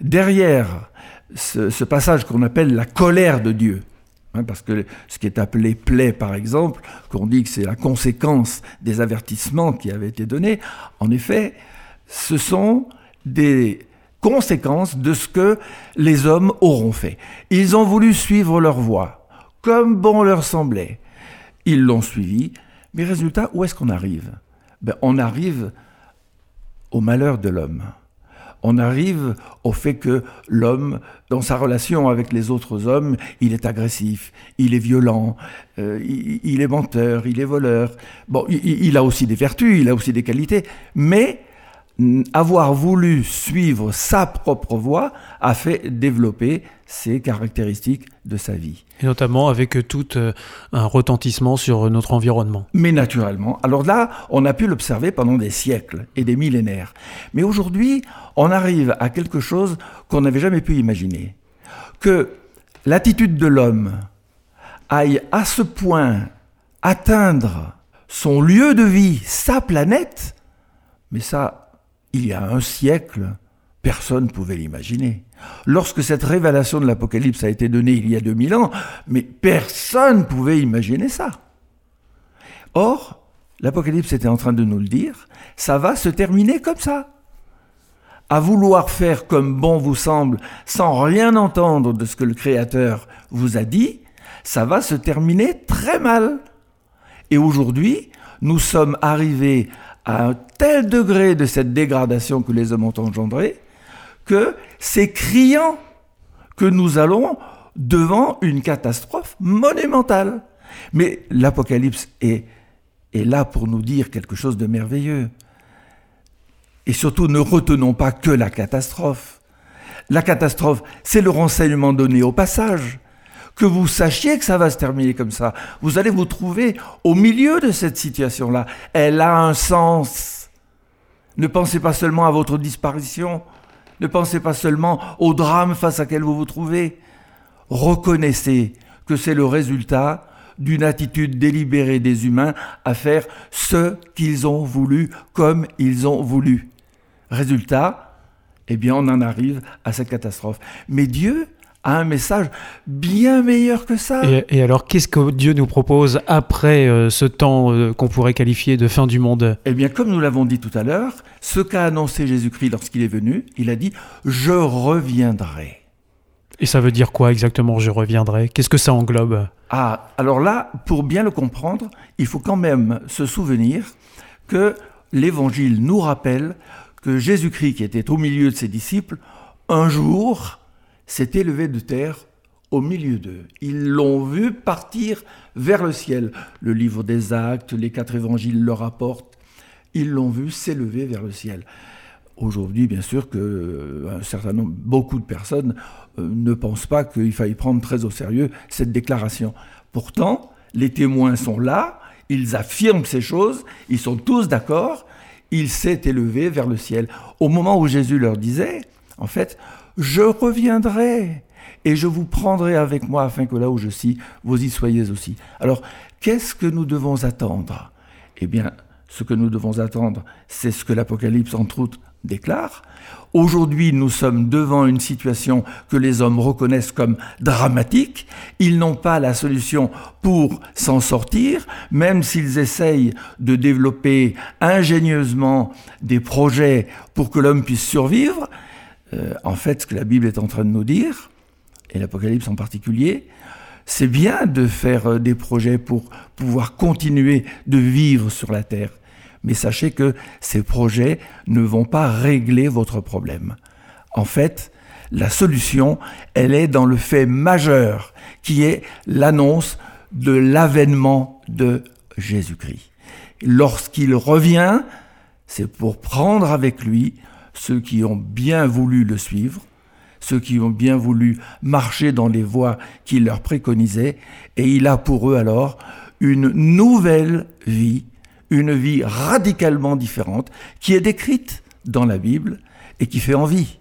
Derrière ce, passage qu'on appelle la colère de Dieu, hein, parce que ce qui est appelé plaie, par exemple, qu'on dit que c'est la conséquence des avertissements qui avaient été donnés, en effet, ce sont des conséquences de ce que les hommes auront fait. Ils ont voulu suivre leur voie, comme bon leur semblait. Ils l'ont suivi, mais résultat, où est-ce qu'on arrive? Ben, On arrive au malheur de l'homme on arrive au fait que l'homme, dans sa relation avec les autres hommes, il est agressif, il est violent, euh, il, est menteur, il est voleur. Bon, il, a aussi des vertus, il a aussi des qualités, mais avoir voulu suivre sa propre voie a fait développer ces caractéristiques de sa vie. Et notamment avec tout euh, un retentissement sur notre environnement. Mais naturellement. Alors là, on a pu l'observer pendant des siècles et des millénaires. Mais aujourd'hui, on arrive à quelque chose qu'on n'avait jamais pu imaginer. Que l'attitude de l'homme aille à ce point atteindre son lieu de vie, sa planète, mais ça, il y a un siècle, personne ne pouvait l'imaginer. Lorsque cette révélation de l'Apocalypse a été donnée il y a 2000 ans, mais personne ne pouvait imaginer ça. Or, l'Apocalypse était en train de nous le dire, ça va se terminer comme ça. À vouloir faire comme bon vous semble, sans rien entendre de ce que le Créateur vous a dit, ça va se terminer très mal. Et aujourd'hui, nous sommes arrivés à un tel degré de cette dégradation que les hommes ont engendré, que c'est criant que nous allons devant une catastrophe monumentale. Mais l'Apocalypse est, est là pour nous dire quelque chose de merveilleux. Et surtout, ne retenons pas que la catastrophe. La catastrophe, c'est le renseignement donné au passage. Que vous sachiez que ça va se terminer comme ça. Vous allez vous trouver au milieu de cette situation-là. Elle a un sens. Ne pensez pas seulement à votre disparition. Ne pensez pas seulement au drame face à quel vous vous trouvez. Reconnaissez que c'est le résultat d'une attitude délibérée des humains à faire ce qu'ils ont voulu comme ils ont voulu. Résultat, eh bien, on en arrive à cette catastrophe. Mais Dieu a un message bien meilleur que ça. Et, et alors, qu'est-ce que Dieu nous propose après euh, ce temps euh, qu'on pourrait qualifier de fin du monde? Eh bien, comme nous l'avons dit tout à l'heure, ce qu'a annoncé Jésus-Christ lorsqu'il est venu, il a dit Je reviendrai. Et ça veut dire quoi exactement Je reviendrai. Qu'est-ce que ça englobe? Ah, alors là, pour bien le comprendre, il faut quand même se souvenir que l'Évangile nous rappelle que Jésus-Christ, qui était au milieu de ses disciples, un jour s'est élevé de terre au milieu d'eux. Ils l'ont vu partir vers le ciel. Le livre des actes, les quatre évangiles le rapportent. Ils l'ont vu s'élever vers le ciel. Aujourd'hui, bien sûr, que euh, un certain nombre, beaucoup de personnes euh, ne pensent pas qu'il faille prendre très au sérieux cette déclaration. Pourtant, les témoins sont là, ils affirment ces choses, ils sont tous d'accord, il s'est élevé vers le ciel. Au moment où Jésus leur disait, en fait, je reviendrai et je vous prendrai avec moi afin que là où je suis, vous y soyez aussi. Alors, qu'est-ce que nous devons attendre? Eh bien, ce que nous devons attendre, c'est ce que l'Apocalypse, entre autres, déclare. Aujourd'hui, nous sommes devant une situation que les hommes reconnaissent comme dramatique. Ils n'ont pas la solution pour s'en sortir, même s'ils essayent de développer ingénieusement des projets pour que l'homme puisse survivre. Euh, en fait, ce que la Bible est en train de nous dire, et l'Apocalypse en particulier, c'est bien de faire euh, des projets pour pouvoir continuer de vivre sur la terre. Mais sachez que ces projets ne vont pas régler votre problème. En fait, la solution, elle est dans le fait majeur, qui est l'annonce de l'avènement de Jésus-Christ. Lorsqu'il revient, c'est pour prendre avec lui ceux qui ont bien voulu le suivre, ceux qui ont bien voulu marcher dans les voies qu'il leur préconisait, et il a pour eux alors une nouvelle vie une vie radicalement différente qui est décrite dans la Bible et qui fait envie.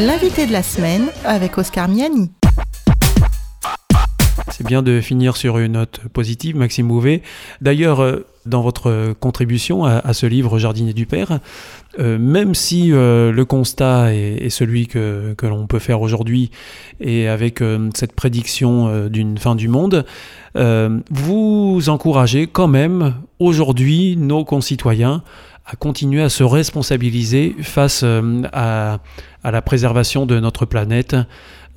L'invité de la semaine avec Oscar Miani. C'est bien de finir sur une note positive, Maxime Bouvet. D'ailleurs, euh, dans votre contribution à, ce livre Jardinier du Père, euh, même si euh, le constat est, celui que, l'on peut faire aujourd'hui et avec cette prédiction d'une fin du monde, vous encouragez quand même aujourd'hui nos concitoyens à continuer à se responsabiliser face euh, à, la préservation de notre planète.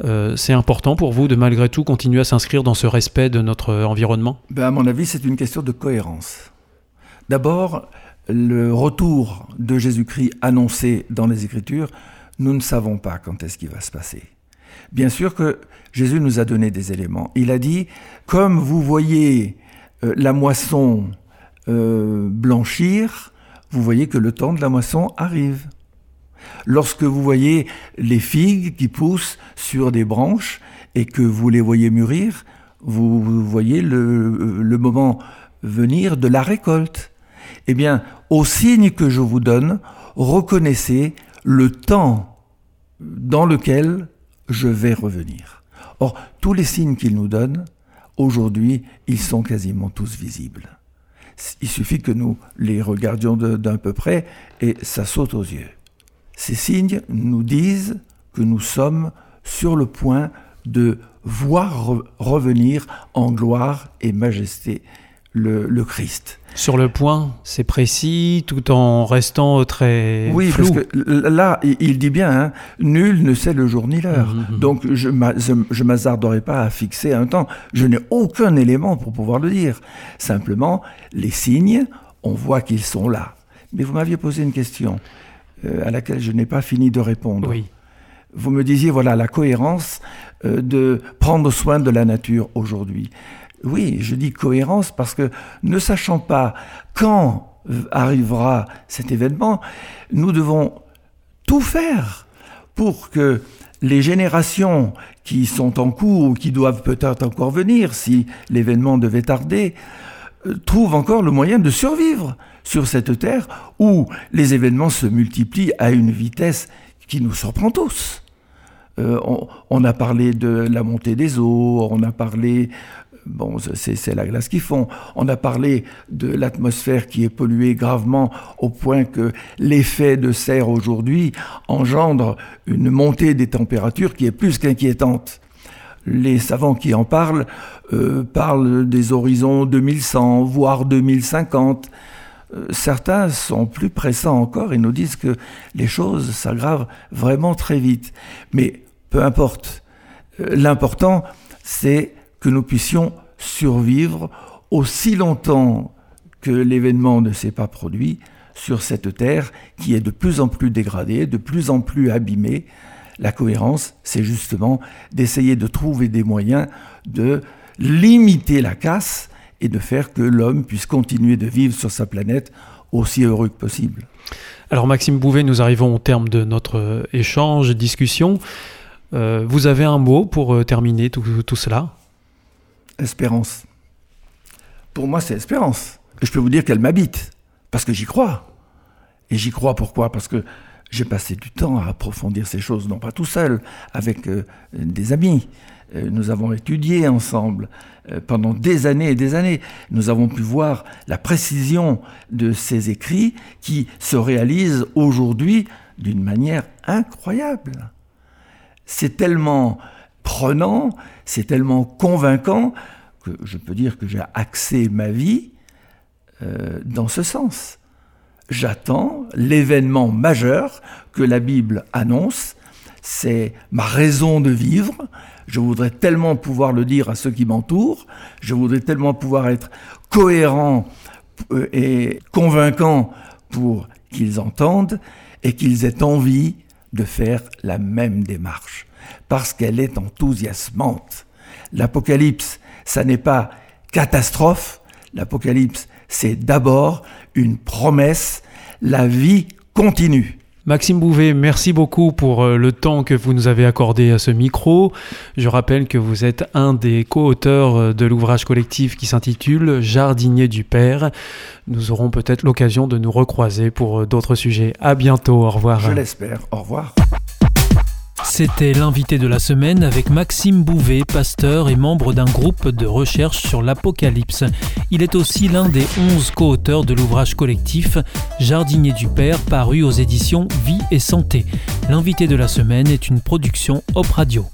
Euh, c'est important pour vous de malgré tout continuer à s'inscrire dans ce respect de notre environnement? Ben, à mon avis, c'est une question de cohérence. D'abord, le retour de Jésus-Christ annoncé dans les Écritures, nous ne savons pas quand est-ce qu'il va se passer. Bien sûr que Jésus nous a donné des éléments. Il a dit, comme vous voyez euh, la moisson blanchir, vous voyez que le temps de la moisson arrive. Lorsque vous voyez les figues qui poussent sur des branches et que vous les voyez mûrir, vous, voyez le, le moment venir de la récolte. Eh bien, au signe que je vous donne, reconnaissez le temps dans lequel je vais revenir. Or, tous les signes qu'il nous donne, aujourd'hui, ils sont quasiment tous visibles. Il suffit que nous les regardions d'un peu près et ça saute aux yeux. Ces signes nous disent que nous sommes sur le point de voir re- revenir en gloire et majesté le Christ. Sur le point, c'est précis, tout en restant très Oui, flou. parce que là, il- dit bien, hein, nul ne sait le jour ni l'heure. Mhm. Donc, je m'a- je je m'hasarderai pas à fixer un temps. Je n'ai aucun élément pour pouvoir le dire. Simplement, les signes, on voit qu'ils sont là. Mais vous m'aviez posé une question euh, à laquelle je n'ai pas fini de répondre. Oui. Vous me disiez, voilà, la cohérence euh, de prendre soin de la nature aujourd'hui. Oui, je dis cohérence parce que ne sachant pas quand arrivera cet événement, nous devons tout faire pour que les générations qui sont en cours ou qui doivent peut-être encore venir, si l'événement devait tarder, euh, trouvent encore le moyen de survivre sur cette terre où les événements se multiplient à une vitesse qui nous surprend tous. Euh, on a parlé de la montée des eaux, on a parlé, bon, c'est la glace qui fond, on a parlé de l'atmosphère qui est polluée gravement au point que l'effet de serre aujourd'hui engendre une montée des températures qui est plus qu'inquiétante. Les savants qui en parlent euh, parlent des horizons 2100, voire 2050. Euh, Certains sont plus pressants encore et nous disent que les choses s'aggravent vraiment très vite. Mais peu importe. Euh, L'important, c'est que nous puissions survivre aussi longtemps que l'événement ne s'est pas produit sur cette terre qui est de plus en plus dégradée, de plus en plus abîmée. La cohérence, c'est justement d'essayer de trouver des moyens de limiter la casse et de faire que l'homme puisse continuer de vivre sur sa planète aussi heureux que possible. Alors Maxime Bouvet, nous arrivons au terme de notre euh, échange, discussion. Euh, vous avez un mot pour euh, terminer tout, tout cela? Espérance. Pour moi, c'est espérance. Et je peux vous dire qu'elle m'habite, parce que j'y crois. Et j'y crois pourquoi? Parce que j'ai passé du temps à approfondir ces choses, non pas tout seul, avec euh, des amis. Euh, nous avons étudié ensemble euh, pendant des années et des années. Nous avons pu voir la précision de ces écrits qui se réalisent aujourd'hui d'une manière incroyable. C'est tellement prenant, c'est tellement convaincant que je peux dire que j'ai axé ma vie euh, dans ce sens. J'attends l'événement majeur que la Bible annonce. C'est ma raison de vivre. Je voudrais tellement pouvoir le dire à ceux qui m'entourent. Je voudrais tellement pouvoir être cohérent euh, et convaincant pour qu'ils entendent et qu'ils aient envie de faire la même démarche. Parce qu'elle est enthousiasmante. L'Apocalypse, ça n'est pas catastrophe. L'Apocalypse, c'est d'abord une promesse. La vie continue. Maxime Bouvet, merci beaucoup pour euh, le temps que vous nous avez accordé à ce micro. Je rappelle que vous êtes un des co-auteurs euh, de l'ouvrage collectif qui s'intitule Jardinier du Père. Nous aurons peut-être l'occasion de nous recroiser pour euh, d'autres sujets. À bientôt, au revoir. Je l'espère. Au revoir. C'était l'invité de la semaine avec Maxime Bouvet, pasteur et membre d'un groupe de recherche sur l'Apocalypse. Il est aussi l'un des onze co-auteurs de l'ouvrage collectif Jardinier du Père paru aux éditions Vie et Santé. L'invité de la semaine est une production Hop Radio.